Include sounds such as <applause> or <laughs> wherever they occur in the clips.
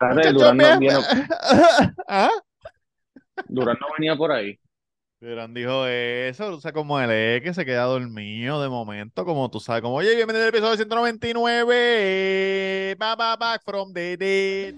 Muchachos, Durán no, viene, <laughs> ¿Ah? Durán no venía por ahí. Durán dijo eso, o sea, como él es que se queda dormido de momento, como tú sabes, como, oye, bienvenido al episodio 199, ba, ba, back from the dead.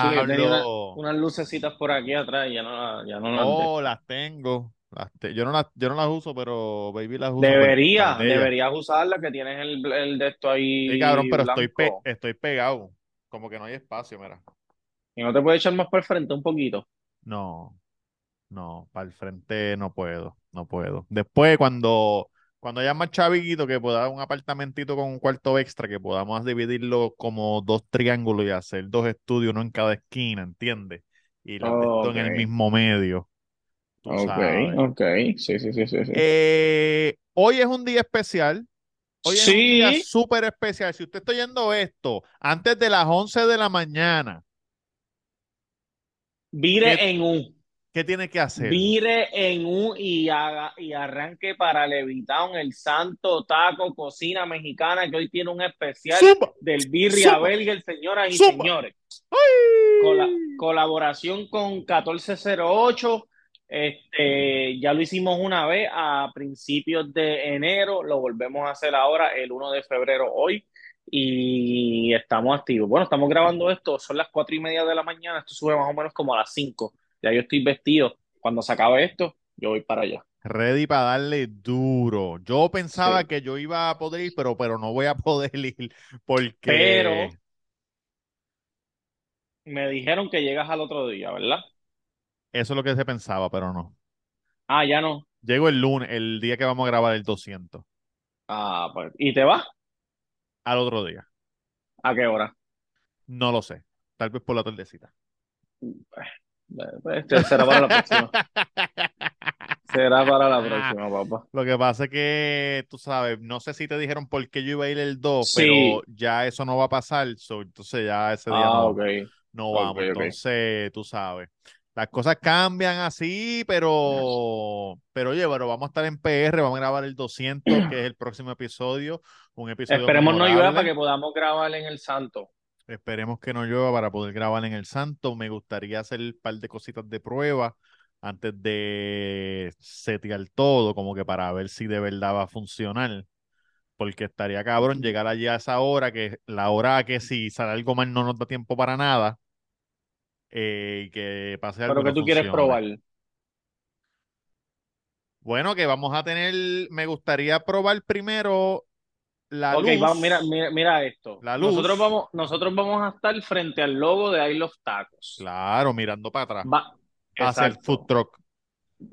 Sí, que tenía una- Diablo. unas lucecitas por aquí atrás y ya no, ya no las Oh, las tengo. Las te- yo, no las, yo no las uso, pero baby las uso. Debería, por- de ella. deberías usarla que tienes el, el de esto ahí Sí, cabrón, pero estoy, pe- estoy pegado. Como que no hay espacio, mira. Y no te puedes echar más por el frente un poquito. No, no, para el frente no puedo, no puedo. Después, cuando, cuando haya más chavito, que pueda un apartamentito con un cuarto extra, que podamos dividirlo como dos triángulos y hacer dos estudios, uno en cada esquina, ¿entiendes? Y de esto en el mismo medio, Ok, sabes. ok. Sí, sí, sí, sí, sí. Eh, hoy es un día especial. Hoy es un día súper especial. Si usted está oyendo esto antes de las 11 de la mañana, vire ¿qué, en un, qué tiene que hacer? vire en un y haga y arranque para Levitown, el Santo Taco Cocina Mexicana, que hoy tiene un especial del Birria. Burger, señoras y señores. Colaboración con 1408. Este, ya lo hicimos una vez a principios de enero, lo volvemos a hacer ahora el 1 de febrero hoy y estamos activos. Bueno, estamos grabando esto, son las cuatro y media de la mañana, esto sube más o menos como a las 5. Ya yo estoy vestido. Cuando se acabe esto, yo voy para allá. Ready para darle duro. Yo pensaba Sí. que yo iba a poder ir, pero, pero no voy a poder <laughs> ir porque Pero me dijeron que llegas al otro día, ¿verdad? eso es lo que se pensaba, pero no. Ah, ya no. Llego el lunes, el día que vamos a grabar el 200, Ah, pues. ¿Y te vas? al otro día. ¿A qué hora? No lo sé. Tal vez por la tardecita. Pues, este será para la próxima. Será para la próxima, papá. Lo que pasa es que, tú sabes, no sé si te dijeron por qué yo iba a ir el 2, Sí. pero ya eso no va a pasar, so, entonces ya ese día Ah, no, no vamos. Entonces, tú sabes, las cosas cambian así, pero, pero oye, pero vamos a estar en PR, vamos a grabar el 200, que es el próximo episodio, un episodio Esperemos no llueva para que podamos grabar en el Santo. Esperemos que no llueva para poder grabar en el Santo. Me gustaría hacer un par de cositas de prueba antes de setear todo, como que para ver si de verdad va a funcionar. Porque estaría cabrón llegar allí a esa hora, que la hora que si sale algo mal no nos da tiempo para nada. eh, y que pase algo Pero que no tú quieres probar. Bueno, que vamos a tener, me gustaría probar primero la Ok, luz. vamos, mira, mira, mira esto. La luz. Nosotros vamos, nosotros vamos a estar frente al logo de I Love Tacos. Claro, mirando para atrás. Va, Hacia el food truck.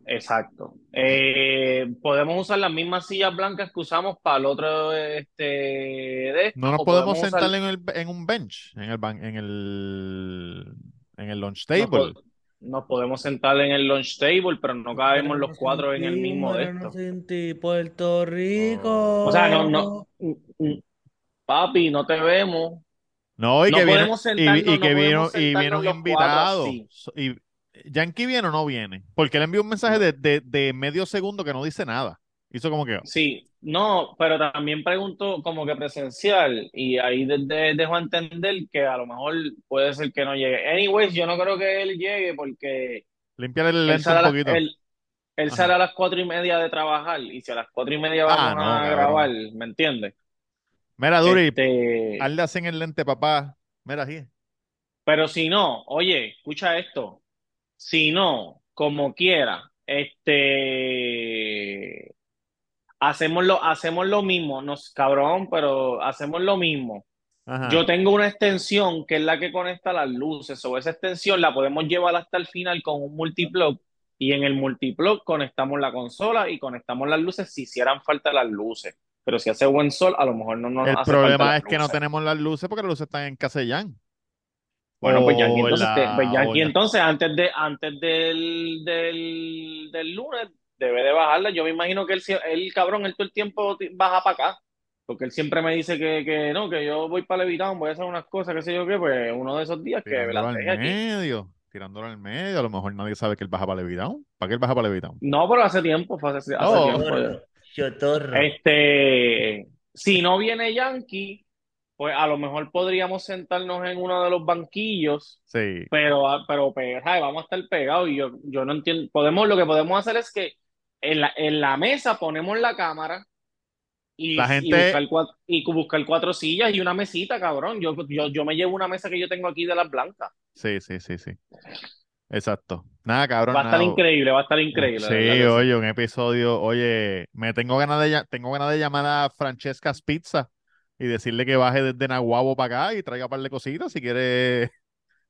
exacto. Eh, podemos usar las mismas sillas blancas que usamos para el otro este de estos, No nos podemos usar, sentar en, el, en un bench, en el, ban- en el, en el lunch table. po- nos podemos sentar en el lunch table, pero no cabemos los cuatro en el mismo de esto. Puerto Rico. O sea, no, no, mm, mm, papi, no te vemos. No, y No que podemos y, y que podemos y invitado. Y, ¿Yankee viene o no viene? Porque él envió un mensaje de, de, de medio segundo que no dice nada. Hizo como que, Sí, no, pero también pregunto como que presencial y ahí de- de- dejo a entender que a lo mejor puede ser que no llegue. Anyways, yo no creo que él llegue porque limpiar el lente un poquito. él, él sale a las cuatro y media de trabajar y si a las cuatro y media Ah, vamos no, a cabrón. grabar, ¿me entiendes? Mira, Duri, Este, hazle así en el lente, papá. Mira, aquí. pero si no, oye, escucha esto, si no, como quiera, este, hacemos lo, hacemos lo mismo, nos cabrón, pero hacemos lo mismo. Ajá. Yo tengo una extensión que es la que conecta las luces, o esa extensión la podemos llevar hasta el final con un multiplug y en el multiplug conectamos la consola y conectamos las luces si hicieran falta las luces. Pero si hace buen sol, a lo mejor no nos El hace falta problema las es que no tenemos las luces porque las luces están en Casellán. Bueno, pues O entonces, te- pues la- entonces antes de antes del, del, del lunes debe de bajarla. Yo me imagino que él, él cabrón, él todo el tiempo ti- baja para acá. Porque él siempre me dice que, que no, que yo voy para Levitown, voy a hacer unas cosas, qué sé yo qué, pues uno de esos días que tirándolo la al deje aquí. medio, tirándolo al medio. A lo mejor nadie sabe que él baja para Levitown. ¿Para qué él baja para Levitown? No, pero hace tiempo, fue hace, hace Oh. tiempo. Chotorro. Este, si no viene Yankee, pues a lo mejor podríamos sentarnos en uno de los banquillos Sí. pero, pero pe- ay, vamos a estar pegados y yo, yo no entiendo. Podemos, lo que podemos hacer es que en la, en la mesa ponemos la cámara y, La y gente- buscar cuatro, y buscar cuatro sillas y una mesita, cabrón. Yo, yo, yo me llevo una mesa que yo tengo aquí de las blancas. Sí, sí, sí, sí. Exacto. Nada, cabrón, Va a estar nada. increíble, va a estar increíble. Sí, oye, un episodio, oye, me tengo ganas de tengo ganas de llamar a Francesca's Pizza y decirle que baje desde Nahuabo para acá y traiga un par de cositas si quiere,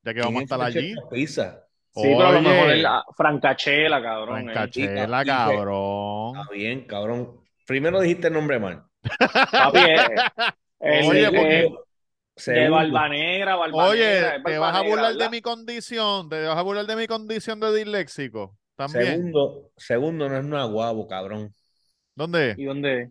ya que vamos a estar allí. Pizza. Sí, pero a lo mejor es la Francachela, cabrón. eh. Francachela, cabrón. Está bien, cabrón. Primero dijiste el nombre mal. Papi, eh, el- Oye, el- porque- el- de Barba Negra, Barba Oye, Negra, ¿te vas a Negra, burlar de mi condición? ¿Te vas a burlar de mi condición de disléxico? También. segundo, segundo no es Naguabo, cabrón. ¿Dónde? ¿Y dónde?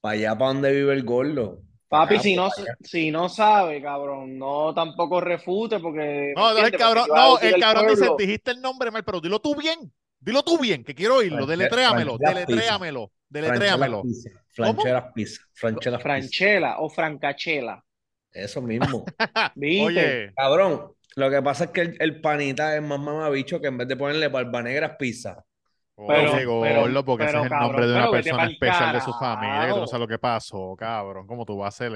Para allá, para donde vive el gordo. Papi, si no, para allá. si no sabe, cabrón, no tampoco refute porque... No, entonces el cabrón, no, el cabrón dice, dijiste el nombre mal, pero dilo tú bien. Dilo tú bien, que quiero oírlo. Deletréamelo, deletréamelo, deletréamelo. Pizza. Franchelas Pizza. Franchelas Pizza. Franchela o Francachela. Eso mismo. <laughs> ¿Viste? Oye, Cabrón, lo que pasa es que el, el panita es más mamabicho que en vez de ponerle barba negra pizza. Pero- oye, pero- gordo, porque pero, ese es el cabrón, nombre de una persona especial de su familia, que tú no sabes lo que pasó, cabrón. ¿Cómo tú vas a hacer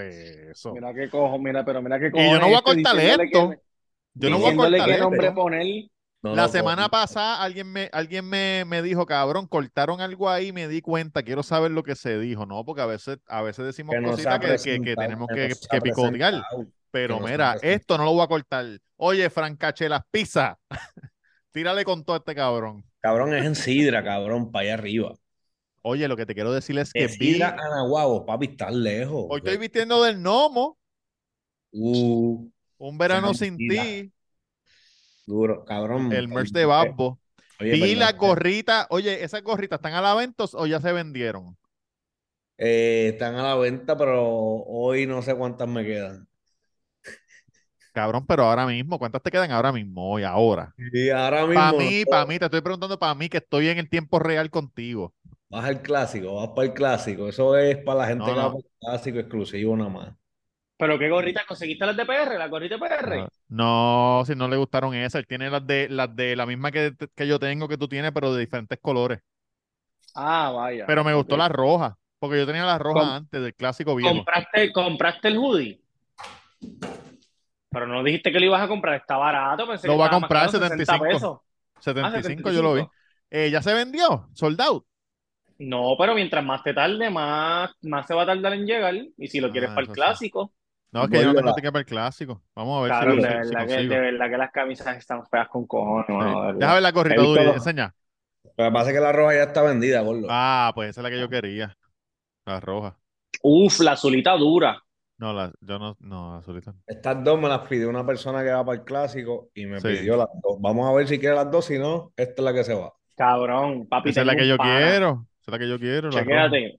eso? Mira qué cojo, mira, pero mira qué cojo. Y yo no voy a cortar esto. que- Yo no voy a cortar qué nombre esto. poner. No La semana pasada alguien me, alguien me, me dijo, cabrón, cortaron algo ahí y me di cuenta, quiero saber lo que se dijo, ¿no? Porque a veces, a veces decimos Que cositas que, que- tenemos que que, picotear. Pero mira, esto no lo voy a cortar. Oye, Francachelas Pizza, <laughs> tírale con todo a este cabrón. Cabrón, es en Sidra, cabrón, para allá arriba. Oye, lo que te quiero decir es que De Sidra papi, estás lejos. hoy estoy vistiendo del gnomo, Uh, un verano sin ti, duro, cabrón. el merch de Babbo. Oye, Vi perdón, eh, gorritas, oye, esas gorritas están a la venta o ya se vendieron. eh, están a la venta, pero hoy no sé cuántas me quedan. Cabrón, pero ahora mismo, ¿cuántas te quedan ahora mismo, hoy, ahora? Y ahora mismo Para mí, para mí, te estoy preguntando para mí que estoy en el tiempo real contigo. vas al clásico, vas para el clásico. Eso es para la gente No, que va para el clásico exclusivo nada más. Pero qué gorrita, ¿conseguiste las de PR? ¿Las gorritas de PR? No, si no le gustaron esas, él tiene las de las de la misma que, que yo tengo que tú tienes, pero de diferentes colores. Ah, vaya. Pero me gustó la roja, porque yo tenía la roja Com- antes del clásico viejo. ¿Compraste, compraste el hoodie? Pero no dijiste que lo ibas a comprar, está barato, pensé Lo que va a comprar, caro, 75. pesos. 75 yo lo vi. 75. Eh, ya se vendió, sold out. No, pero mientras más te tarde, más, más se va a tardar en llegar. Y si lo quieres Ah, para el clásico, No, es que yo no tengo para el clásico. Vamos a ver cabrón, si, de lo- si verdad, que, de verdad que las camisas están feas con cojones, Sí. ver la visto Duri, los- enseña. Lo que pasa es que la roja ya está vendida, gordo. Ah, pues esa es la que yo quería. La roja. Uf, la azulita dura. No, la, yo no, no, la azulita. Estas dos me las pidió una persona que va para el clásico y me Sí. pidió las dos. Vamos a ver si quiere las dos, si no, esta es la que se va. Cabrón, papi, Esa es la que yo pana. quiero. Esa es la que yo quiero. Chequéate,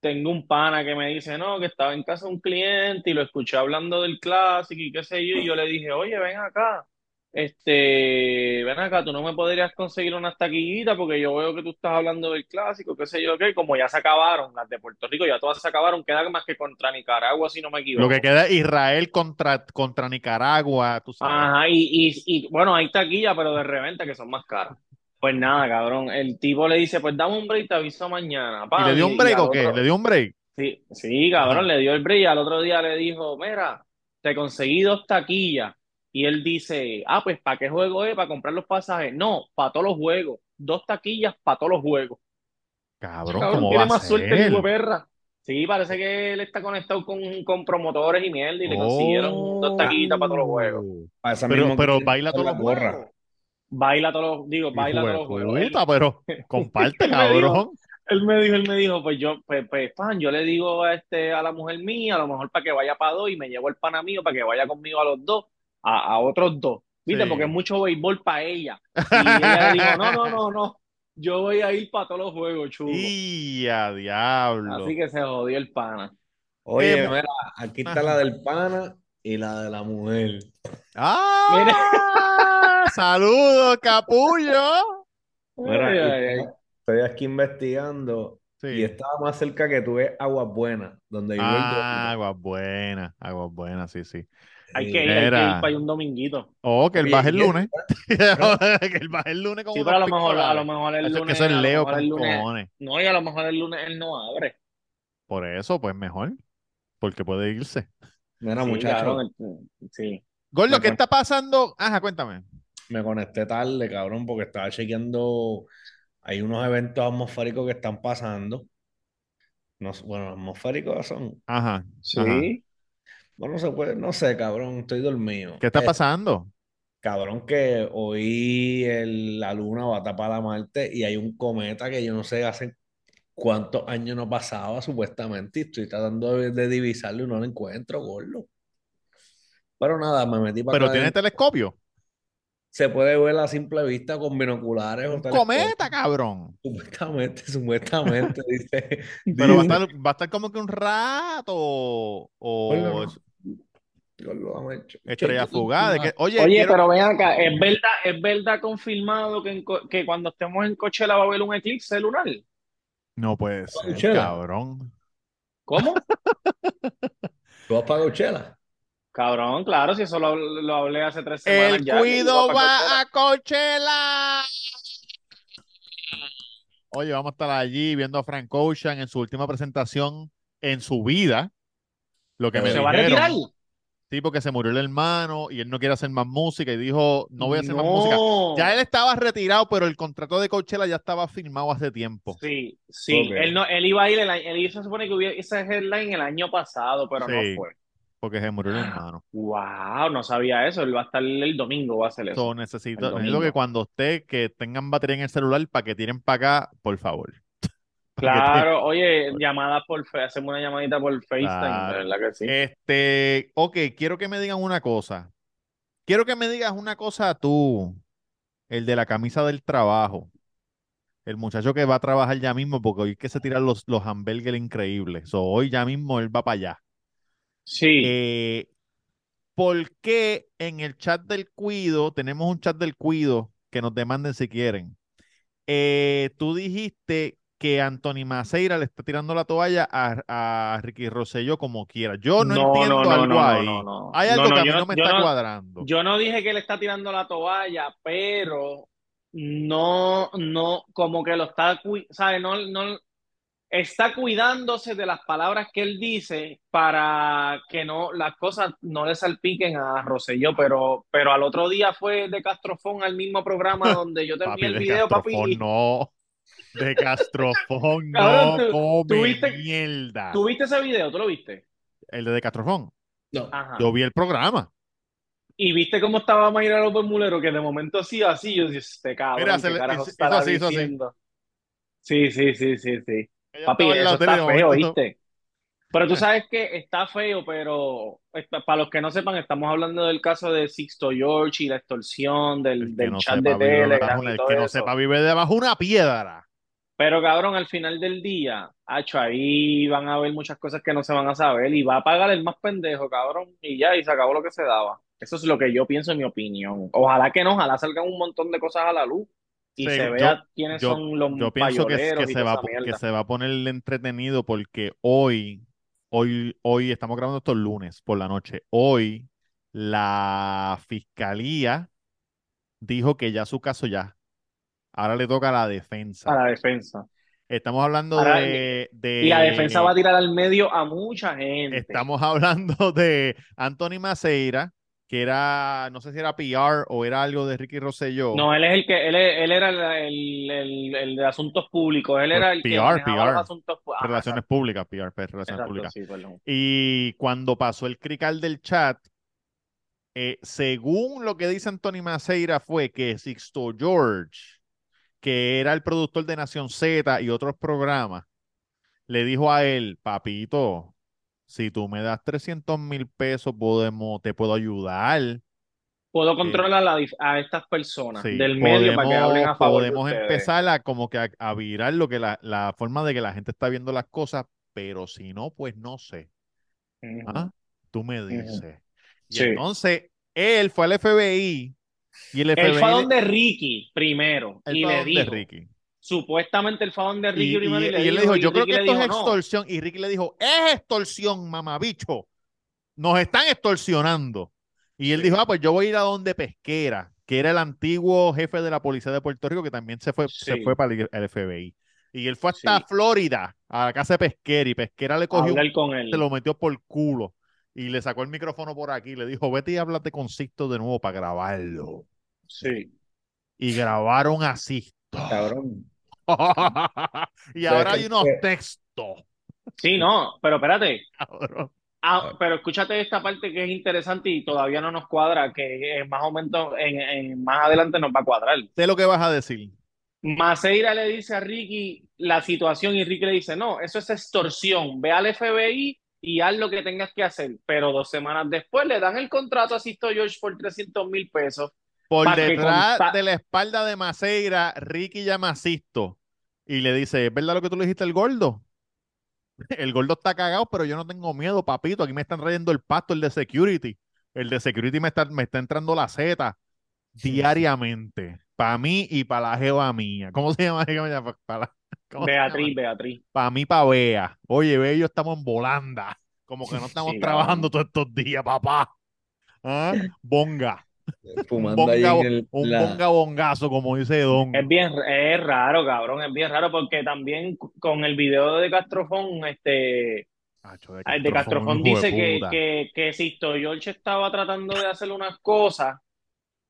tengo un pana que me dice, no, que estaba en casa de un cliente y lo escuché hablando del clásico y qué sé yo, y yo le dije, oye, ven acá, este, ven acá, tú no me podrías conseguir unas taquillitas porque yo veo que tú estás hablando del clásico, qué sé yo, qué, como ya se acabaron, las de Puerto Rico ya todas se acabaron, queda más que contra Nicaragua, si no me Lo equivoco. que queda es Israel contra, contra Nicaragua, tú sabes. Ajá, y, y, y bueno, hay taquillas, pero de reventa que son más caras. Pues nada, cabrón, el tipo le dice, pues dame un break, te aviso mañana. ¿Y pam, le dio y- un break y o qué? otro- ¿Le dio un break? Sí, sí, cabrón, Ajá. le dio el break y al otro día le dijo, mira, te conseguí dos taquillas. Y él dice, ah, pues ¿para qué juego es? ¿Para comprar los pasajes? No, para todos los juegos. Dos taquillas para todos los juegos. Cabrón, Cabrón, ¿cómo tiene va a más suerte perra. Sí, parece que él está conectado con, con promotores y mierda y le consiguieron dos taquillitas para todos los juegos. Oh. Pero, pero baila todos los la gorra. juegos. Baila todos los, digo, baila todos los juegos. Pero <laughs> comparte, cabrón. Él me dijo, él me dijo, pues yo, pues, pues, pan, yo le digo a este, a la mujer mía, a lo mejor para que vaya para dos y me llevo el pana mío para que vaya conmigo a los dos. A, a otros dos, ¿viste? Sí. Porque es mucho béisbol para ella. <laughs> Y ella le dijo, no, no, no, no, yo voy a ir para todos los juegos, chulo. Y a diablo. Así que se jodió el pana. Oye, Eh, mira, aquí está la del pana y la de la mujer. ¡Ah! <laughs> ¡Saludos, capullo! Mira, Ay, ay, ay. estoy- aquí investigando y estaba más cerca que tú ves Aguas Buenas, donde Ah, aguas buenas, aguas buenas, sí, sí. Hay que ir, hay que ir para un dominguito. Oh, que él baje el lunes. <laughs> <laughs> que él baje el lunes con Sí, pero a lo mejor, a lo mejor el Eso es que lunes, eso es a lo Leo mejor el con lunes, cojones. no, y a lo mejor el lunes él no abre. Por eso, pues mejor. Porque puede irse. Mira, Sí, muchacho, sí. Gordo, ¿qué está pasando? Ajá, cuéntame. me conecté tarde, cabrón, porque estaba chequeando. Hay unos eventos atmosféricos que están pasando. No, bueno, atmosféricos son. Ajá, ajá. Bueno, se puede, no sé, cabrón, estoy dormido. ¿Qué está Eh, pasando? Cabrón, que hoy el- la luna va a tapar a Marte y hay un cometa que yo no sé hace cuántos años no pasaba, supuestamente, y estoy tratando de, de divisarlo y no lo encuentro, gordo. Pero nada, me metí para Pero tiene telescopio. Se puede ver a simple vista con binoculares Un cometa, cabrón. Supuestamente, <laughs> supuestamente, <laughs> dice. Pero va a estar, va a estar como que un rato o, o Gordo, no. es- Gordo, dame ch- estrella fugaz. que, oye, Oye, quiero- pero ven acá, ¿es verdad, es verdad confirmado que, en que cuando estemos en Coachella va a haber un eclipse lunar? No puede ser, Coachella. cabrón. ¿Cómo? <laughs> ¿Tú vas para Coachella? Cabrón, claro, si eso lo, lo hablé hace tres semanas El ya. cuido va a Coachella. Oye, vamos a estar allí viendo a Frank Ocean en su última presentación en su vida. Lo que me ¿Se va a retirar? Sí, porque se murió el hermano y él no quiere hacer más música y dijo, no voy a hacer más música. Ya él estaba retirado, pero el contrato de Coachella ya estaba firmado hace tiempo. Sí, sí. Él, no, él iba a ir, el, año- él se supone que hubiera ese headline el año pasado, pero Sí. no fue. Porque se murió el hermano. Wow, no sabía eso. Él va a estar el domingo, va a hacer eso. So, necesito, necesito que cuando usted que tengan batería en el celular para que tiren para acá, por favor. <laughs> Claro, oye, <laughs> llamadas por Fe, hacemos una llamadita por FaceTime, Claro. verdad que sí. Este, ok, quiero que me digan una cosa. Quiero que me digas una cosa tú, el de la camisa del trabajo. El muchacho que va a trabajar ya mismo, porque hoy que se tiran los, los hamburgues increíbles. So, hoy ya mismo él va para allá. Sí, Eh, ¿por qué en el chat del Cuido, tenemos un chat del Cuido que nos demanden si quieren? Eh, tú dijiste que Anthony Maceira le está tirando la toalla a, a Ricky Rosselló como quiera. Yo no, No, entiendo no, no, algo no, no, ahí. no, no. Hay algo no, que a mí no me está cuadrando. yo no dije que le está tirando la toalla, pero no, no, como que lo está, ¿sabes? No, no, está cuidándose de las palabras que él dice para que no, las cosas no le salpiquen a Rosselló, pero, pero al otro día fue de Castrofón al mismo programa <laughs> donde yo te envié Papi, el de video, papi. Castrofón no. De <laughs> Castrofón no. Come tú viste- mierda. ¿Tú viste ese video? ¿Tú lo viste? El de, de Castrofón. No. Ajá. Yo vi el programa. Y viste cómo estaba Mayra López Mulero, que de momento sí, así, yo dije, este cabrón, Mira, ¿qué se le- carajo así. diciendo? Sí, sí, sí, sí, sí. Ella Papi, eso está feo, ¿viste? Pero tú sabes que está feo, pero para los que no sepan, estamos hablando del caso de Sixto George y la extorsión del, del no chat de Telegram el que no eso. sepa vive debajo una piedra. Pero cabrón, al final del día, hacho, ahí van a haber muchas cosas que no se van a saber y va a pagar el más pendejo, cabrón, y ya, y se acabó lo que se daba. Eso es lo que yo pienso en mi opinión. Ojalá que no, ojalá salgan un montón de cosas a la luz y se yo- vea quiénes yo- son los Yo pienso que, se va, que se va a poner entretenido porque hoy, hoy, hoy estamos grabando estos lunes por la noche. Hoy la fiscalía dijo que ya su caso ya. Ahora le toca a la defensa. A la defensa. Estamos hablando Ahora, de, de- Y la defensa va a tirar al medio a mucha gente. Estamos <laughs> hablando de Anthony Maceira, que era, no sé si era PR o era algo de Ricky Rosselló. No, él es el que, él, él era el, el, el de asuntos públicos, él Pues era el PR, PR. los asuntos Ajá, Relaciones exacto, públicas, PR, pues, relaciones exacto, públicas. sí. Y cuando pasó el crical del chat, eh, según lo que dice Anthony Maceira, fue que Sixto George, que era el productor de Nación Z y otros programas, le dijo a él, papito, si tú me das 300 mil pesos, podemos, te puedo ayudar puedo controlar a, estas personas Sí, del medio para que hablen a favor de podemos empezar a como que a, a virar lo que la, la forma de que la gente está viendo las cosas, pero si no, pues no sé. Ujú. ¿Ah? Tú me dices. Y Sí. entonces, él fue al FBI y el FBI Él fue a donde Ricky primero él y fue le donde dijo, Ricky. Supuestamente él fue a donde Ricky Y, y, y- él le dijo, yo creo Ricky que esto es dijo, no. extorsión. Y Ricky le dijo, es extorsión, mamabicho. Nos están extorsionando. Y él Sí. dijo, ah, pues yo voy a ir a donde Pesquera, que era el antiguo jefe de la policía de Puerto Rico, que también se fue, se fue para el, el FBI. Y él fue hasta Sí. Florida, a la casa de Pesquera, y Pesquera le cogió, un- con él. se lo metió por culo. Y le sacó el micrófono por aquí y le dijo, vete y háblate con Sixto de nuevo para grabarlo. Sí. Y grabaron a Sixto. Cabrón. <laughs> y ahora hay unos que- textos. Sí, no, pero espérate. Ah, pero escúchate esta parte que es interesante y todavía no nos cuadra, que más o menos en, en- más adelante nos va a cuadrar. Sé lo que vas a decir. Maceira le dice a Ricky la situación y Ricky le dice, no, eso es extorsión, ve al FBI y haz lo que tengas que hacer. Pero dos semanas después le dan el contrato a Sisto George por 300 mil pesos. Por detrás de la espalda de Maceira, Ricky llama a Sisto y le dice, ¿es verdad lo que tú le dijiste al gordo? <laughs> El gordo está cagado, pero yo no tengo miedo, papito. Aquí me están trayendo el pasto, el de security. El de security me está, me está entrando la Z diariamente. Para mí y para la jeva mía. ¿Cómo se llama? <laughs> Para, Beatriz, Beatriz. Para mí, para Bea. Oye, Bea y yo estamos en volanda. Como que no <laughs> estamos Sí, trabajando todos estos días, papá. ¿Ah? Bonga. Un Fumando ahí en el, un la- bonga bongazo, como dice Don. Es bien, es raro, cabrón, es bien raro porque también con el video de Castrofón, este, Acho, de el de Castrofón hijo de dice que, que, que Sisto George estaba tratando de hacer unas cosas,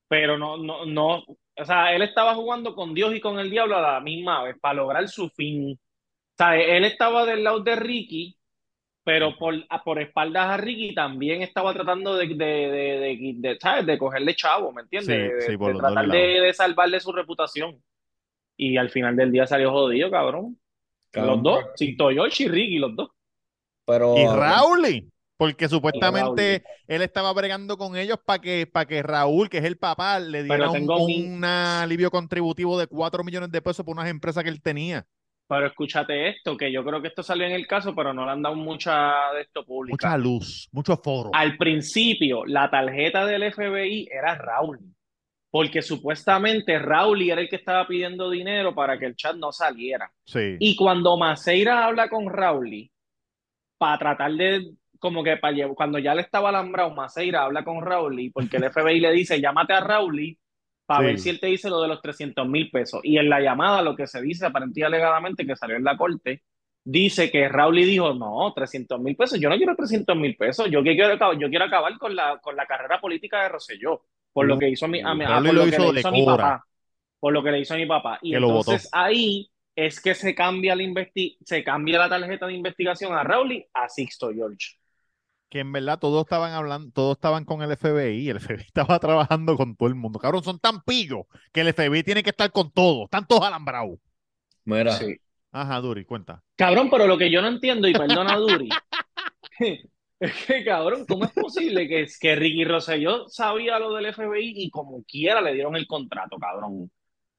pero no, no, no, o sea, él estaba jugando con Dios y con el diablo a la misma vez para lograr su fin. O sea, él estaba del lado de Ricky, pero por, a- por espaldas a Ricky también estaba tratando de, de, de, de, de, ¿sabes? de cogerle chavo, ¿me entiendes? Sí, de, sí, de tratar de, salvarle su reputación. Y al final del día salió jodido, cabrón. Cabrón, Los dos, Sisto George y Ricky, los dos. Pero Y Raúl, porque supuestamente Raúl. él estaba bregando con ellos para que, para que Raúl, que es el papá, le diera un, un alivio contributivo de 4 millones de pesos por unas empresas que él tenía. Pero escúchate esto, que yo creo que esto salió en el caso, pero no le han dado mucha de esto pública. Mucha luz, mucho foro. Al principio, la tarjeta del FBI era Raúl, porque supuestamente Raúl era el que estaba pidiendo dinero para que el chat no saliera. Sí. Y cuando Maceira habla con Raúl para tratar de, como que para llevar, cuando ya le estaba alambrado, Maceira habla con Raúl porque el FBI le dice, llámate a Raúl para Sí. ver si él te dice lo de los 300 mil pesos. Y en la llamada lo que se dice, aparentemente alegadamente, que salió en la corte, dice que Raúl dijo, no, 300 mil pesos, yo no quiero 300 mil pesos, yo quiero, acabar- yo quiero acabar con la, con la carrera política de Rosselló, por lo que hizo mi, a mi- a- Raúl por lo lo que hizo le hizo a mi papá, por lo que le hizo a mi papá. Y Que entonces ahí es que se cambia la se cambia la tarjeta de investigación a Raúl a Sixto George. Que en verdad todos estaban hablando, todos estaban con el FBI, el FBI <laughs> estaba trabajando con todo el mundo. Cabrón, son tan pillos que el FBI tiene que estar con todos, están todos alambrados. Mira, Sí. Ajá, Duri, cuenta. Cabrón, pero lo que yo no entiendo, y perdona Duri, <laughs> es que cabrón, ¿cómo es posible que, que Ricky Rosselló sabía lo del FBI y como quiera le dieron el contrato, cabrón?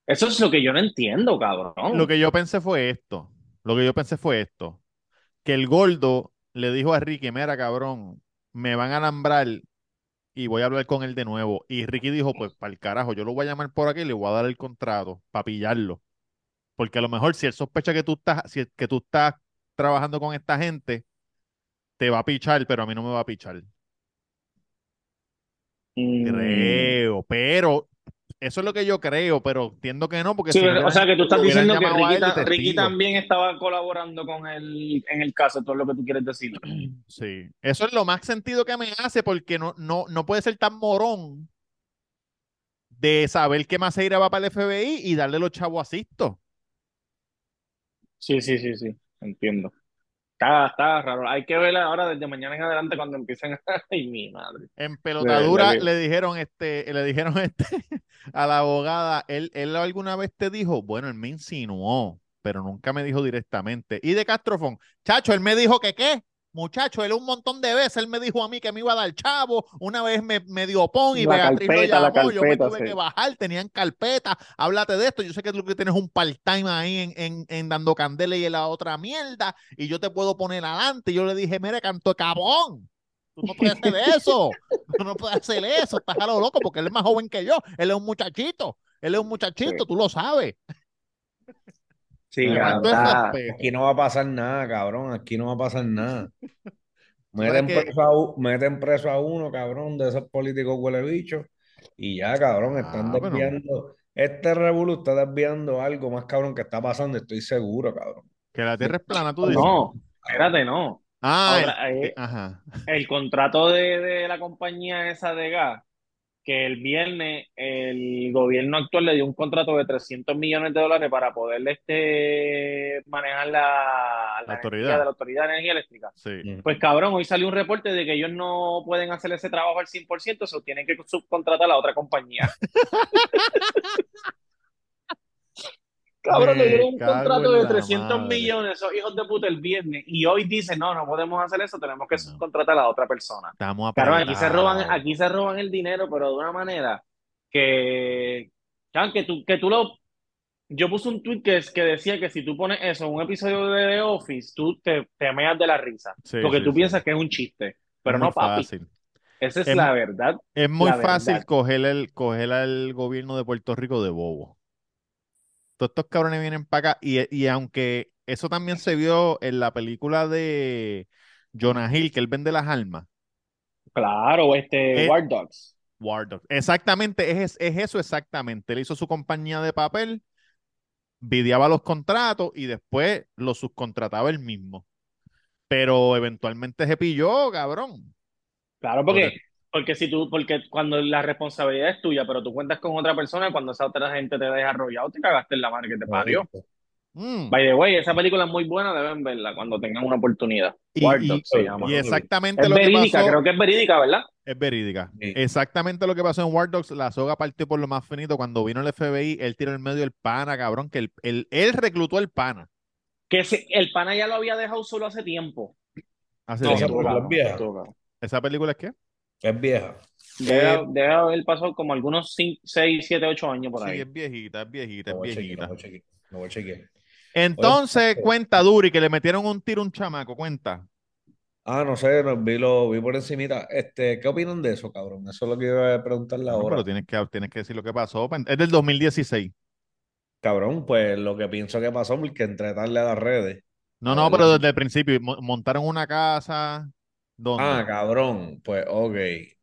Eso es lo que yo no entiendo, cabrón. Lo que yo pensé fue esto. Lo que yo pensé fue esto. Que el gordo le dijo a Ricky, mira, cabrón, me van a alambrar y voy a hablar con él de nuevo. Y Ricky dijo, pues, para el carajo, yo lo voy a llamar por aquí y le voy a dar el contrato para pillarlo. Porque a lo mejor si él sospecha que tú estás, si, que tú estás trabajando con esta gente, te va a pichar, pero a mí no me va a pichar. Mm. Creo, pero eso es lo que yo creo, pero entiendo que no, porque Sí, si o sea que tú estás diciendo que Ricky, ta- también estaba colaborando con él en el caso, todo lo que tú quieres decir. <clears throat> Sí, eso es lo más sentido que me hace porque no, no, no puede ser tan morón de saber que Maceira va para el FBI y darle los chavos a Sisto. Sí, sí, sí, sí, entiendo. Está, está raro. Hay que ver ahora desde mañana en adelante cuando empiecen. <laughs> Ay, mi madre. En pelotadura que- le dijeron este, le dijeron <laughs> este a la abogada, él, él alguna vez te dijo, bueno, él me insinuó, pero nunca me dijo directamente. Y de Castrofón, chacho, él me dijo que qué, muchacho, él un montón de veces, él me dijo a mí que me iba a dar chavo, una vez me, me dio pon y La Beatriz lo carpeta, la llamó, yo me tuve sí. que bajar, tenían carpeta, háblate de esto, yo sé que tú lo que tienes un part-time ahí en, en, en Dando Candela y en la otra mierda, y yo te puedo poner adelante, y yo le dije, mire, canto cabrón, tú no puedes hacer eso, tú no puedes hacer eso, estás a lo loco, porque él es más joven que yo, él es un muchachito, él es un muchachito, Sí. tú lo sabes. Sí, cabrón, está-. Aquí no va a pasar nada, cabrón. Aquí no va a pasar nada. <laughs> Meten preso, a, meten preso a uno, cabrón, de esos políticos huele bicho. Y ya, cabrón, están Ah, pero- desviando. Este revolú está desviando algo más cabrón que está pasando, estoy seguro, cabrón. Que la tierra es plana, tú dices. No, espérate, no. Ah, Ahora, el- eh, ajá. El contrato de, de la compañía esa de gas, que el viernes el gobierno actual le dio un contrato de 300 millones de dólares para poder este, manejar la, la La energía autoridad. de la Autoridad de Energía Eléctrica. Sí. Pues cabrón, hoy salió un reporte de que ellos no pueden hacer ese trabajo al 100%, eso tienen que subcontratar a la otra compañía. <laughs> Cabrón, le dieron un contrato de la 300 madre. millones, esos hijos de puta, el viernes, y hoy dicen, no, no podemos hacer eso, tenemos que No. subcontratar a la otra persona. Estamos Claro, aquí se roban, aquí se roban el dinero, pero de una manera que, que tú, que tú lo, yo puse un tweet que, es- que decía que si tú pones eso en un episodio de The Office, tú te, te meas de la risa, Sí, porque sí, tú sí. piensas que es un chiste, pero Es no, papi, fácil. esa es Es- la verdad. Es muy fácil verdad. coger el, coger al gobierno de Puerto Rico de bobo. Todos estos cabrones vienen para acá y, y aunque eso también se vio en la película de Jonah Hill, que él vende las armas, Claro, este, Eh, War Dogs. War Dogs. Exactamente, es, es eso exactamente. Él hizo su compañía de papel, videaba los contratos y después los subcontrataba él mismo. Pero eventualmente se pilló, cabrón. Claro, porque. Porque si tú, porque cuando la responsabilidad es tuya, pero tú cuentas con otra persona, cuando esa otra gente te deja arrollado, te cagaste en la madre que te parió. Mm. By the way, esa película es muy buena, deben verla cuando tengan una oportunidad. Y- War y- Dogs se llama. Y exactamente Es lo que verídica, pasó. creo que es verídica, ¿verdad? Es verídica. Sí. Exactamente lo que pasó en War Dogs, la soga partió por lo más finito. Cuando vino el FBI, él tiró en medio el pana, cabrón, que él, él, él reclutó el pana. Que se- el pana ya lo había dejado solo hace tiempo. Hace No, tiempo. ¿Esa película es qué? Es vieja. Debe, debe haber pasado como algunos 6, 7, 8 años por Sí, ahí. es viejita, es viejita, es viejita. lo voy a chequear. Entonces, Oye, cuenta Duri, que le metieron un tiro a un chamaco, cuenta. Ah, no sé, no, vi, lo, vi por encimita. Este, ¿qué opinan de eso, cabrón? Eso es lo que iba a preguntarle No, ahora. pero tienes que, tienes que decir lo que pasó. Es del 2016. Cabrón, pues lo que pienso que pasó, porque entré tarde a las redes. No, no, pero desde el principio mo- montaron una casa. ¿Dónde? Ah, cabrón, pues ok.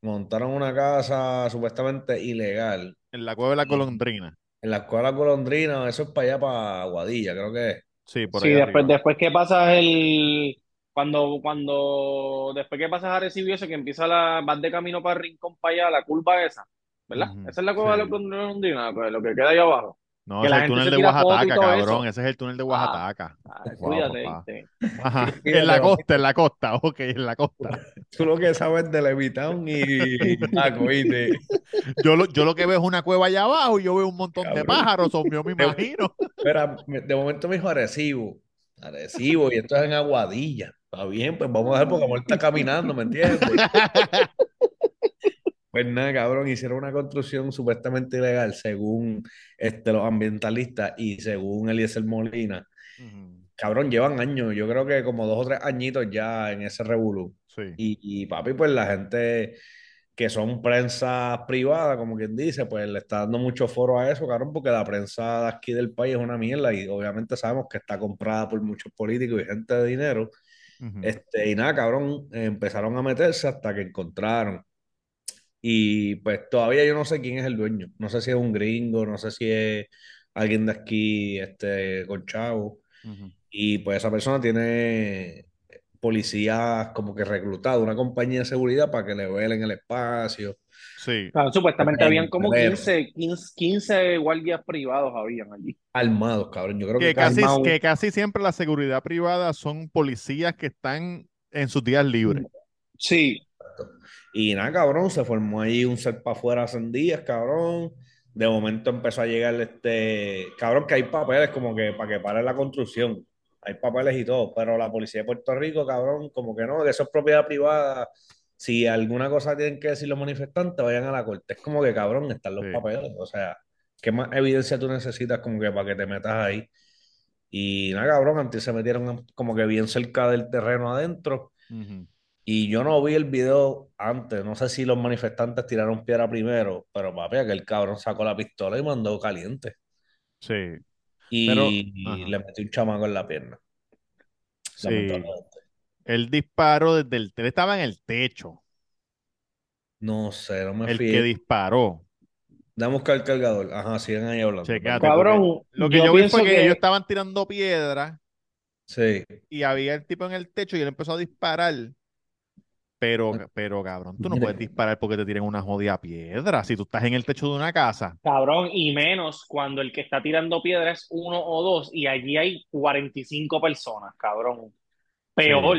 Montaron una casa supuestamente ilegal En la cueva de la golondrina. en la escuela Golondrina, eso es para allá, para Aguadilla, creo que es. Sí, por Sí, ahí después, arriba. después que pasas el. Cuando, cuando, después que pasas a recibir eso, que empieza la, vas de camino para el rincón para allá, la curva esa, ¿verdad? Esa es la cueva de sí. la Golondrina, pues lo que queda ahí abajo. No, ese es el túnel de Oaxaca, cabrón. eso. Ese es el túnel de Ah, Oaxaca. Ah, <laughs> En la costa, en la costa. Ok, en la costa. Tú lo que sabes de Levitown y Taco, ¿viste? Yo lo, yo lo que veo es una cueva allá abajo y yo veo un montón de pájaros, o yo me imagino. Espera, me- de momento me dijo Arecibo. Arecibo, y esto es en Aguadilla. Está bien, pues vamos a ver porque amor está caminando, ¿me entiendes? <laughs> Pues nada, cabrón, hicieron una construcción supuestamente ilegal según este, los ambientalistas y según Eliezer Molina. Cabrón, llevan años, yo creo que como dos o tres añitos ya en ese revolú. Sí. Y, y papi, pues la gente que son prensa privada, como quien dice, pues le está dando mucho foro a eso, cabrón, porque la prensa de aquí del país es una mierda y obviamente sabemos que está comprada por muchos políticos y gente de dinero. Este, y nada, cabrón, empezaron a meterse hasta que encontraron. Y pues todavía yo no sé quién es el dueño. No sé si es un gringo, no sé si es alguien de aquí, este, con chavo. Y pues esa persona tiene policías como que reclutado, una compañía de seguridad para que le velen el espacio. Sí. Claro, supuestamente En habían como febrero. 15, 15, 15 guardias privados habían allí. Armados, cabrón. Yo creo que Que casi, calmado. que casi siempre la seguridad privada son policías que están en sus días libres. Sí. Y nada, cabrón, se formó ahí un set para afuera hace días, cabrón. De momento empezó a llegar este, cabrón, que hay papeles como que para que pare la construcción. hay papeles y todo, pero la policía de Puerto Rico, cabrón, como que no, que eso es propiedad privada. Si alguna cosa tienen que decir los manifestantes, vayan a la corte. Es como que, cabrón, están los Sí. papeles. O sea, ¿qué más evidencia tú necesitas como que para que te metas ahí? Y nada, cabrón, antes se metieron como que bien cerca del terreno adentro. Ujú. Y yo no vi el video antes, no sé si los manifestantes tiraron piedra primero, pero papi, aquel cabrón sacó la pistola y mandó caliente. Sí, Y, Pero- y ajá. le metió un chamaco en la pierna. sí. Él disparó desde el... Él estaba en el techo. No sé, no me El que disparó. Dame a buscar el cargador. Ajá, siguen ahí hablando. Checate. Cabrón, Lo que yo yo, vi fue que, que- ellos estaban tirando piedras Sí. y había el tipo en el techo y él empezó a disparar. Pero, pero cabrón, tú no puedes disparar porque te tiren una jodida piedra. Si tú estás en el techo de una casa. Cabrón, y menos cuando el que está tirando piedra es uno o dos y allí hay 45 personas, cabrón. Peor.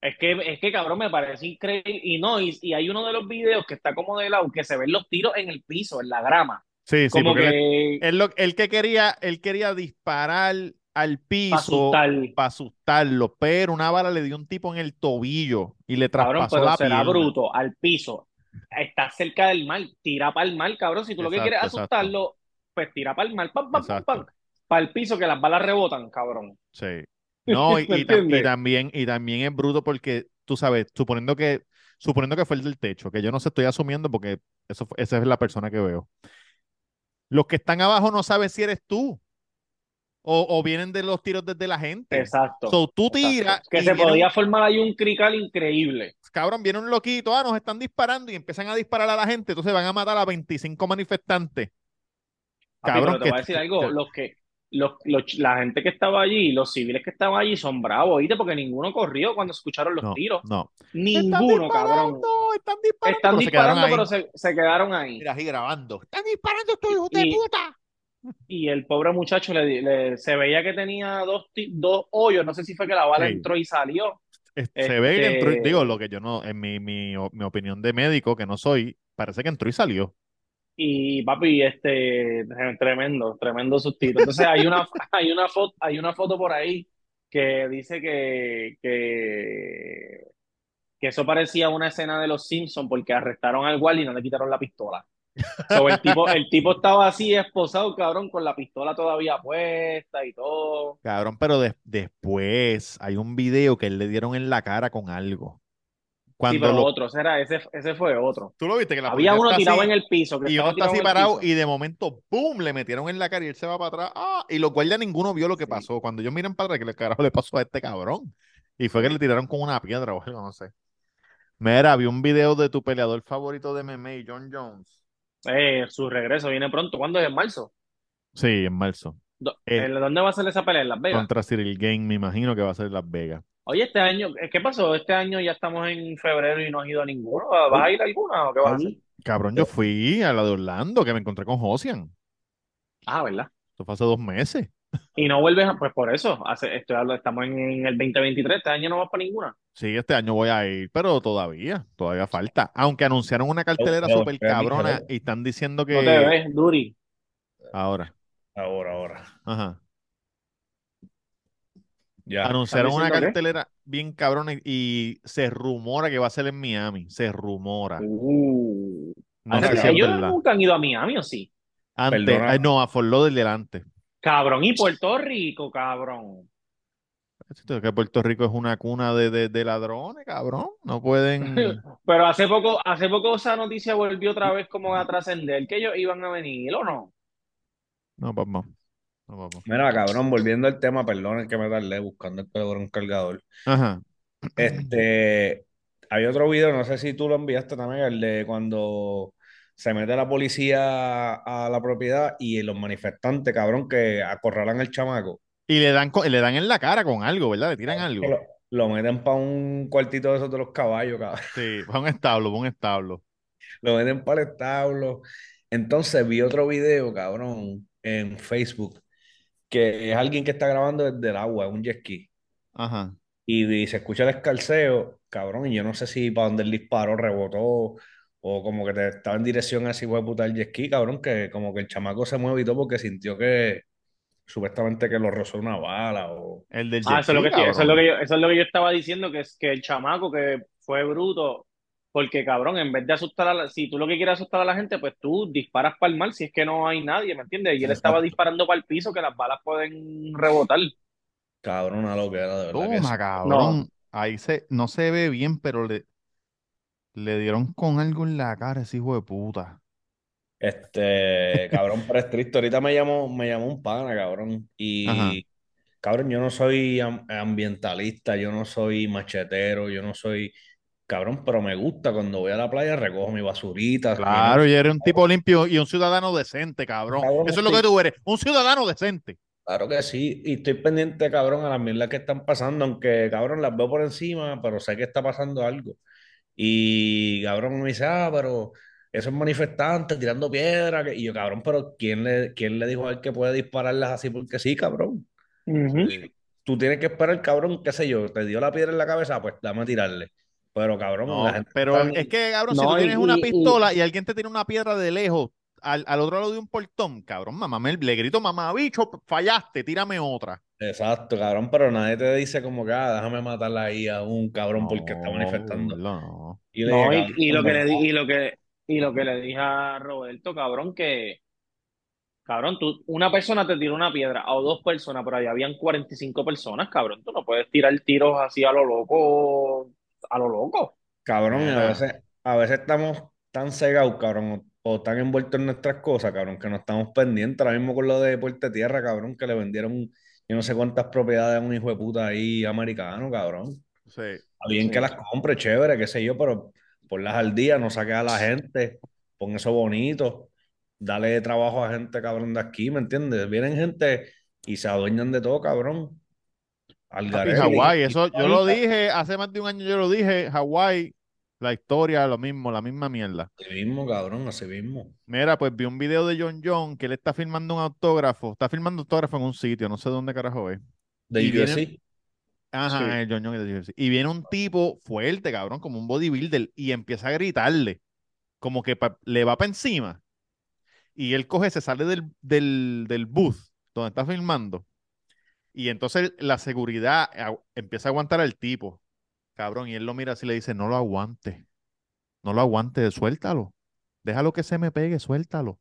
Es que, es que, cabrón, me parece increíble. Y no, y, y hay uno de los videos que está como de lado, que se ven los tiros en el piso, en la grama. Sí, sí, Como porque que él lo- él que quería, él quería disparar al para piso asustar. para asustarlo, pero una bala le dio un tipo en el tobillo y le Cabrón, traspasó pero la será pierna. bruto, al piso. Está cerca del mar, tira para el mar, cabrón. Si tú lo que quieres es exacto. asustarlo, pues tira para el mar, pam, pam, pam. Para el piso que las balas rebotan, cabrón. Sí. <laughs> No, y, ¿Me y tam- y entiendes? también, y también es bruto porque, tú sabes, suponiendo que, suponiendo que fue el del techo, que yo no sé, estoy asumiendo porque eso, esa es la persona que veo. Los que están abajo no saben si eres tú o, o vienen de los tiros desde la gente. Exacto. So, tú exacto. tiras Que se podía formar ahí un crical increíble. cabrón, viene un loquito, ah, nos están disparando y empiezan a disparar a la gente, entonces van a matar a 25 manifestantes. Papi, Cabrón, pero te que- voy a decir algo, los que, los, los- la gente que estaba allí, los civiles que estaban allí son bravos, ¿oíste? Porque ninguno corrió cuando escucharon los No, tiros. no. Están Ninguno, cabrón. disparando, están disparando, Están pero disparando, pero se, se quedaron ahí. Mira, ahí grabando. Están disparando estos hijos de puta. Y el pobre muchacho le, le- se veía que tenía dos, dos hoyos, no sé si fue que la bala Sí. entró y salió. Se ve que entró, Este- digo, lo que yo no, en mi, mi, mi opinión de médico, que no soy, parece que entró y salió. Y papi, este, tremendo, tremendo sustito. Entonces hay una, <laughs> hay una foto, hay una foto por ahí que dice que, que, que eso parecía una escena de los Simpsons porque arrestaron al guardia y no le quitaron la pistola. So, el tipo, el tipo estaba así esposado, cabrón, con la pistola todavía puesta y todo. Cabrón, pero de- después hay un video que él le dieron en la cara con algo. Sí, Cuando pero lo- otro, ese, era, ese, ese fue otro. tú lo viste que la Había uno tirado así, en el piso, que y uno está así parado y de momento, ¡pum! le metieron en la cara y él se va para atrás. ¡Ah! Y los guardias ninguno vio lo que Sí. pasó. Cuando ellos miran para atrás, ¿qué le carajo le pasó a este cabrón? Y fue que le tiraron con una piedra o algo, no sé. Mira, vi un video de tu peleador favorito de MMA, John Jones. Eh, su regreso viene pronto. ¿Cuándo es? ¿En marzo? Sí, en marzo. Do- Eh, ¿en- ¿Dónde va a ser esa pelea? ¿En Las Vegas? Contra Cyril Game, me imagino que va a ser en Las Vegas. Oye, este año, ¿qué pasó? Este año ya estamos en febrero y no has ido a ninguno. ¿Vas a ir a alguna o qué vas a hacer? Cabrón, yo fui a la de Orlando, que me encontré con Josian. Ah, ¿verdad? Eso fue hace dos meses. Y no vuelves a, pues por eso, hace, estoy hablando- estamos en, en el 2023, este año no vas para ninguna. Sí, este año voy a ir, pero todavía, todavía falta. Aunque anunciaron una cartelera súper cabrona y están diciendo No te que ves, Duri. ahora, Ahora, ahora. ajá, Ya. anunciaron una qué? cartelera bien cabrona y, y se rumora que va a ser en Miami, se rumora. Uh. No Hace- sé si es ellos verdad. nunca han ido a Miami, ¿o sí? Antes, no, a Fort Lauderdale delante. Cabrón, y Puerto Rico, cabrón. Que Puerto Rico es una cuna de, de, de ladrones, cabrón. No pueden. <laughs> Pero hace poco, hace poco esa noticia volvió otra vez como a trascender, que ellos iban a venir, ¿o no? No, papá. No, papá. Mira, cabrón, volviendo al tema, perdón que me tardé buscando el cabrón cargador. Ajá. Este, hay otro video, no sé si tú lo enviaste también, el de cuando se mete la policía a la propiedad y los manifestantes, cabrón, que acorralan al chamaco. Y le dan, le dan en la cara con algo, ¿verdad? Le tiran algo. Lo, lo meten para un cuartito de esos de los caballos, cabrón. Sí, fue un establo, fue un establo. Lo meten para el establo. Entonces vi otro video, cabrón, en Facebook, que es alguien que está grabando desde el agua, un jet ski. Ajá. Y, y se escucha el escalceo, cabrón, y yo no sé si para donde él disparó rebotó o como que te estaba en dirección a ese hijo de puta el jet ski, cabrón, que como que el chamaco se mueve y todo porque sintió que, supuestamente que lo rozó una bala o... El del Ah, eso es lo que, eso es lo que yo, eso es lo que yo estaba diciendo, que es que el chamaco que fue bruto, porque cabrón, en vez de asustar a la, si tú lo que quieres asustar a la gente, pues tú disparas para el mar si es que no hay nadie, ¿me entiendes? Y él estaba disparando para el piso que las balas pueden rebotar. Cabrón, una loquera, de verdad que Toma, sí. cabrón. Ahí se, no se ve bien, pero le, le dieron con algo en la cara ese hijo de puta. Este, cabrón, pero es triste. Ahorita me llamó, me llamó un pana, cabrón. Y, Ajá. cabrón, yo no soy am- ambientalista, yo no soy machetero, yo no soy, cabrón, pero me gusta cuando voy a la playa, recojo mi basurita. Claro, y eres un tipo limpio y un ciudadano decente, cabrón. Cabrón, Eso es lo que estoy- tú eres, un ciudadano decente. Claro que sí, y estoy pendiente, cabrón, a las mierdas que están pasando, aunque, cabrón, las veo por encima, pero sé que está pasando algo. Y, cabrón, me dice, ah, pero esos manifestantes tirando piedra, que- y yo, cabrón, pero ¿quién le, quién le dijo a él que puede dispararlas así? Porque sí, cabrón. Tú tienes que esperar, cabrón, qué sé yo, te dio la piedra en la cabeza, pues dame a tirarle. Pero, cabrón, No, la gente pero está- es que, cabrón, si No, tú y- tienes una y- y- pistola y alguien te tira una piedra de lejos al, al otro lado de un portón, cabrón, mamá, me- le grito, mamá, bicho, fallaste, tírame otra. Exacto, cabrón, pero nadie te dice como que, ah, déjame matarla ahí a un cabrón porque está manifestando. no. Y yo le dije, No, y, cabrón, y lo que le di- verdad, y lo que y lo que le dije a Roberto, cabrón, que cabrón, tú, una persona te tiró una piedra o dos personas, pero ahí habían 45 personas, cabrón. Tú no puedes tirar tiros así a lo loco, a lo loco. Cabrón, a veces, a veces estamos tan cegados, cabrón, o, tan envueltos en nuestras cosas, cabrón, que no estamos pendientes. Ahora mismo con lo de Puerto Tierra, cabrón, que le vendieron yo no sé cuántas propiedades a un hijo de puta ahí americano, cabrón. Sí. Está bien Sí. que las compre, chévere, qué sé yo, pero ponlas al día, no saques a la gente, pon eso bonito, dale trabajo a gente, cabrón, de aquí, ¿me entiendes? Vienen gente y se adueñan de todo, cabrón. Al. Hawái, eso yo lo dije hace más de un año, yo lo dije, Hawái, la historia, lo mismo, la misma mierda. Así mismo, cabrón, así mismo. Mira, pues vi un video de John John que él está filmando un autógrafo, está filmando autógrafo en un sitio, no sé dónde carajo es. De viene- UFC. Ajá, Sí. el John John de UFC. Y viene un tipo fuerte, cabrón, como un bodybuilder, y empieza a gritarle, como que le va para encima. Y él coge, se sale del, del, del booth donde está filmando. Y entonces la seguridad empieza a aguantar al tipo, cabrón, y él lo mira así y le dice, no lo aguante, no lo aguante, suéltalo, déjalo que se me pegue, suéltalo.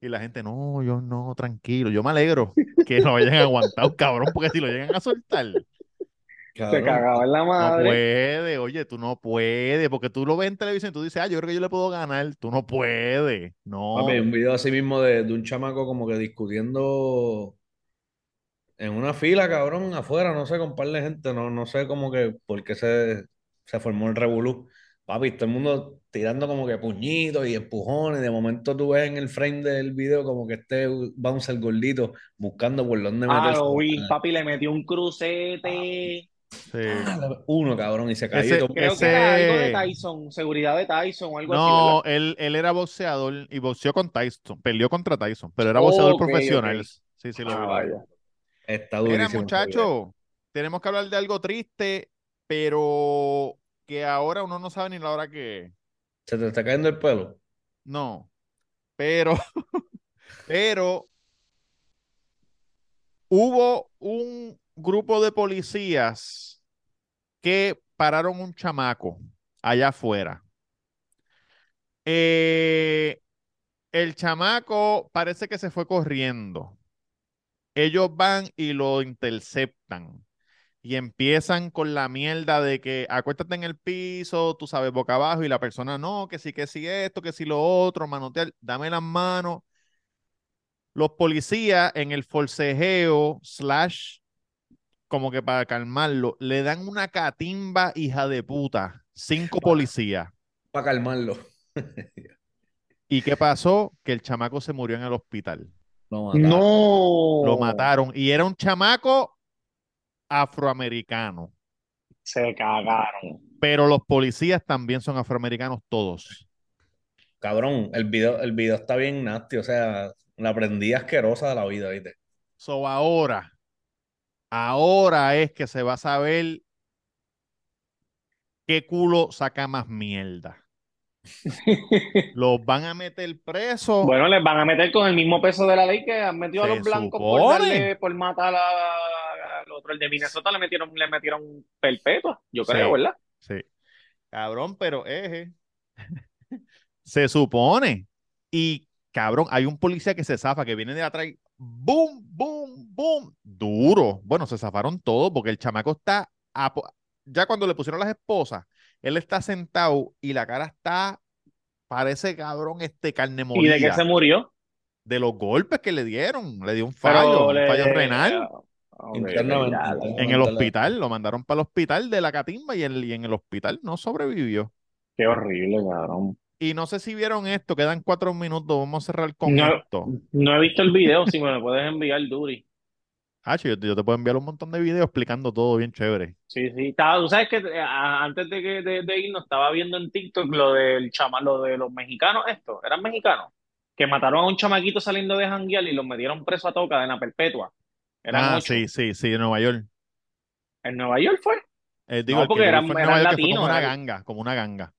Y la gente, no, yo no, tranquilo, yo me alegro que lo hayan aguantado, cabrón, porque si lo llegan a soltar, Se Cabrón, cagaba en la no madre. puede, oye, tú no puedes, porque tú lo ves en televisión y tú dices, ah, yo creo que yo le puedo ganar, tú no puedes, no. Papi, un video así mismo de, de un chamaco como que discutiendo en una fila, cabrón, afuera, no sé, con un par de gente, no, no sé como que por qué se, se formó el revolú. Papi, todo el mundo tirando como que puñitos y empujones, de momento tú ves en el frame del video como que este bouncer gordito buscando por dónde Ah, meterse. lo vi, papi, le metió un crucete. Sí. Ah, Uno, cabrón, y se cayó. Ese- Creo que era algo de Ese- Tyson, seguridad de Tyson o algo así, No, él, él era boxeador y boxeó con Tyson, peleó contra Tyson, pero era boxeador ok. profesional. Sí, sí, lo Ah, vi. vaya. Está Mira, muchachos, tenemos que hablar de algo triste, pero que ahora uno no sabe ni la hora que es. ¿Se te está cayendo el pelo? No, pero, <laughs> pero hubo un grupo de policías que pararon un chamaco allá afuera. Eh, el chamaco parece que se fue corriendo. Ellos van y lo interceptan y empiezan con la mierda de que acuéstate en el piso, tú sabes, boca abajo, y la persona no, que sí, que sí esto, que sí lo otro, manotear, dame las manos. Los policías en el forcejeo, slash, como que para calmarlo, le dan una catimba hija de puta, cinco policías. Para calmarlo. <laughs> ¿Y qué pasó? Que el chamaco se murió en el hospital. Lo mataron. No. Lo mataron. Y era un chamaco afroamericano. Se cagaron. Pero los policías también son afroamericanos todos. Cabrón, el video, el video está bien nasty, o sea, la prendí asquerosa de la vida, ¿viste? So ahora, ahora es que se va a saber qué culo saca más mierda. <laughs> Los van a meter presos. Bueno, les van a meter con el mismo peso de la ley que han metido a los blancos por darle, por matar a- al otro. El de Minnesota le metieron, le metieron perpetua, yo Sí. creo, ¿verdad? Sí. Cabrón, pero eje. <laughs> Se supone. Y cabrón, hay un policía que se zafa, que viene de atrás. y ¡Boom! ¡Boom! ¡Boom! Duro. Bueno, se zafaron todos porque el chamaco está. a po- ya cuando le pusieron las esposas, él está sentado y la cara está. Parece cabrón este carne ¿Y de qué molida. se murió? De los golpes que le dieron. Le dio un Pero fallo, un le- fallo renal. Internamente, ya. En el hospital, lo mandaron para el hospital de la catimba y, el- y en el hospital no sobrevivió. Qué horrible, cabrón. Y no sé si vieron esto, quedan cuatro minutos, vamos a cerrar con No, esto. no he visto el video, si me lo puedes enviar, Duri. Ah, yo, yo te puedo enviar un montón de videos explicando todo bien chévere. Sí, sí. Estaba, tú sabes que eh, a- antes de, que, de, de irnos estaba viendo en TikTok lo del chama, lo de los mexicanos, esto, eran mexicanos, que mataron a un chamaquito saliendo de janguear y los metieron preso a toda cadena perpetua. Eran ah, ocho. sí, sí, sí, de Nueva York. ¿En Nueva York fue? Eh, digo, No, porque eran- fue en eran York, fue latinos, como una ganga, como una ganga.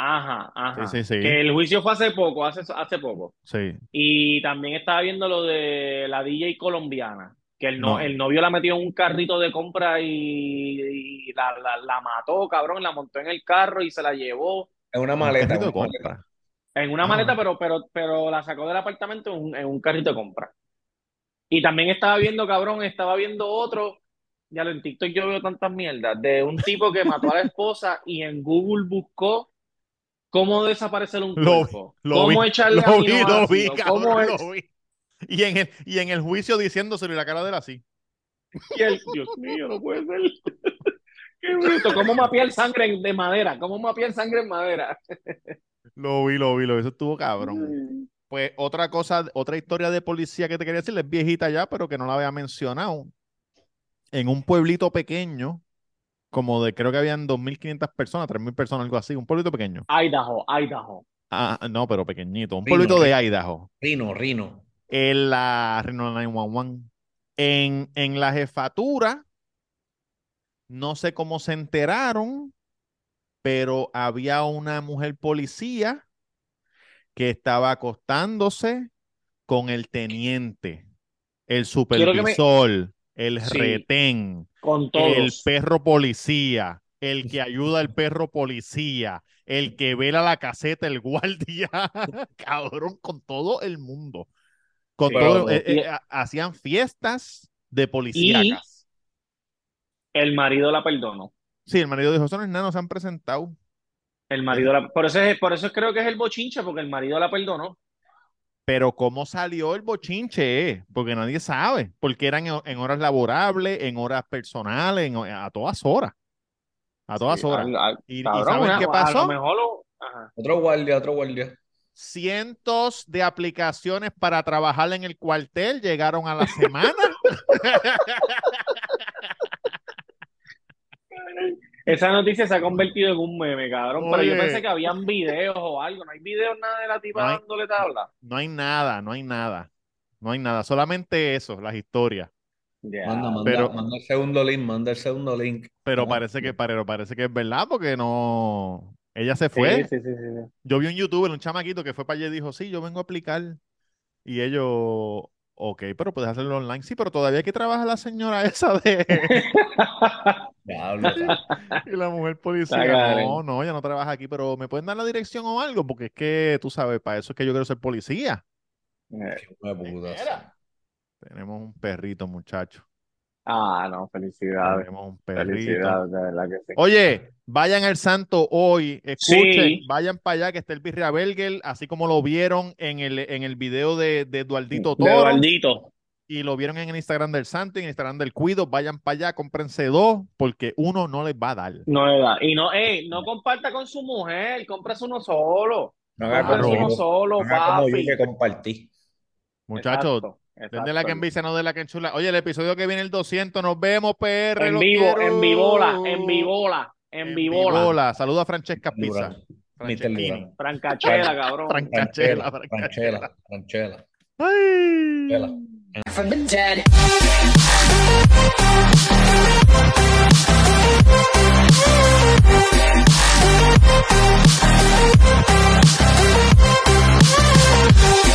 Ajá, ajá. Sí, sí, sí. Que el juicio fue hace poco, hace, hace poco. Sí. Y también estaba viendo lo de la DJ colombiana, que el, no, No. el novio la metió en un carrito de compra y, y la, la, la mató, cabrón, la montó en el carro y se la llevó Es una Un maleta. carrito de una maleta. compra. en una Ah. maleta, pero, pero, pero la sacó del apartamento en un, en un carrito de compra. Y también estaba viendo, cabrón, estaba viendo otro, ya lo en TikTok yo veo tantas mierdas, de un tipo que mató a la esposa y en Google buscó cómo desaparecer un Lo- cuerpo, Lo cómo vi, echarle lo vi, lo vi, cabrón, cómo lo vi. <laughs> Y en el, y en el juicio diciéndoselo y la cara de él así. Y él, Dios mío, no puede ser. <laughs> Qué bruto. ¿Cómo mapear sangre en- de madera? ¿Cómo mapear sangre en madera? <laughs> Lo vi, lo vi, lo vi. Eso estuvo cabrón. Pues otra cosa, otra historia de policía que te quería decir, es viejita ya, pero que no la había mencionado. En un pueblito pequeño, como de creo que habían 2.500 personas, 3.000 personas, algo así, un pueblito pequeño. Idaho, Idaho. Ah, no, pero pequeñito, un Rino, pueblito de. Idaho. Rino, Rino. En la Reno 911. En, en la jefatura, no sé cómo se enteraron, pero había una mujer policía que estaba acostándose con el teniente, el me- supervisor, el Sí. retén, Con el perro policía, el que ayuda al perro policía, el que vela la caseta, el <laughs> guardia, cabrón, con todo el mundo. Con Sí, todo, pero- eh, eh, ha- hacían fiestas de policíacas. El marido la perdonó. Sí, el marido dijo, esos no se han presentado. El marido la... Por eso, es, por eso creo que es el bochinche, porque el marido la perdonó. Pero ¿cómo salió el bochinche? eh? Porque nadie sabe. Porque eran en, en horas laborables, en horas personales, en- a todas horas. A todas Sí, horas. al- al- ¿Y, y cabrón, saben una- qué A pasó? lo mejor lo... Ajá. Otro guardia, otro guardia. Cientos de aplicaciones para trabajar en el cuartel llegaron a la semana. <laughs> Esa noticia se ha convertido en un meme, cabrón. Pero yo pensé que habían videos o algo. No hay videos nada de la tipa No hay- dándole tabla. No hay nada, no hay nada. No hay nada. Solamente eso, las historias. Manda, manda, pero- manda el segundo link, manda el segundo link. Pero parece que, pero parece que es verdad porque no. Ella se fue. sí, sí, sí, sí. Yo vi un youtuber, un chamaquito que fue para allá y dijo, sí, yo vengo a aplicar. Y ellos, ok, pero puedes hacerlo online. Sí, pero todavía que trabajar la señora <laughs> esa de... <laughs> <laughs> Y la mujer policía. No, no, ella no trabaja aquí, pero ¿me pueden dar la dirección o algo? Porque es que, tú sabes, para eso es que yo quiero ser policía. Eh, Qué. Tenemos un perrito, muchacho. Ah, no, felicidades. Tenemos un perrito. Felicidades, de verdad que sí. Oye, vayan al Santo hoy, escuchen, Sí. vayan para allá que está el Birria Belger, así como lo vieron en el, en el video de, de Eduardito De Toro Eduardito. y lo vieron en el Instagram del Santo y en el Instagram del Cuido, vayan para allá, cómprense dos porque uno no les va a dar. No es verdad. Y no, ey, no comparta con su mujer, compras uno solo. No Claro. uno solo, no como yo papi. que compartí. Muchachos, Exacto, de la que envicia, no de la que enchula. Oye, el episodio que viene el 200, nos vemos, PR, En vivo, quiero. en vivola, en vivola, en En vivola. vivola. Saluda a Francesca Pizza. Durán. Francachela, cabrón. Francachela, Franchela, Francachela. Franchela, We'll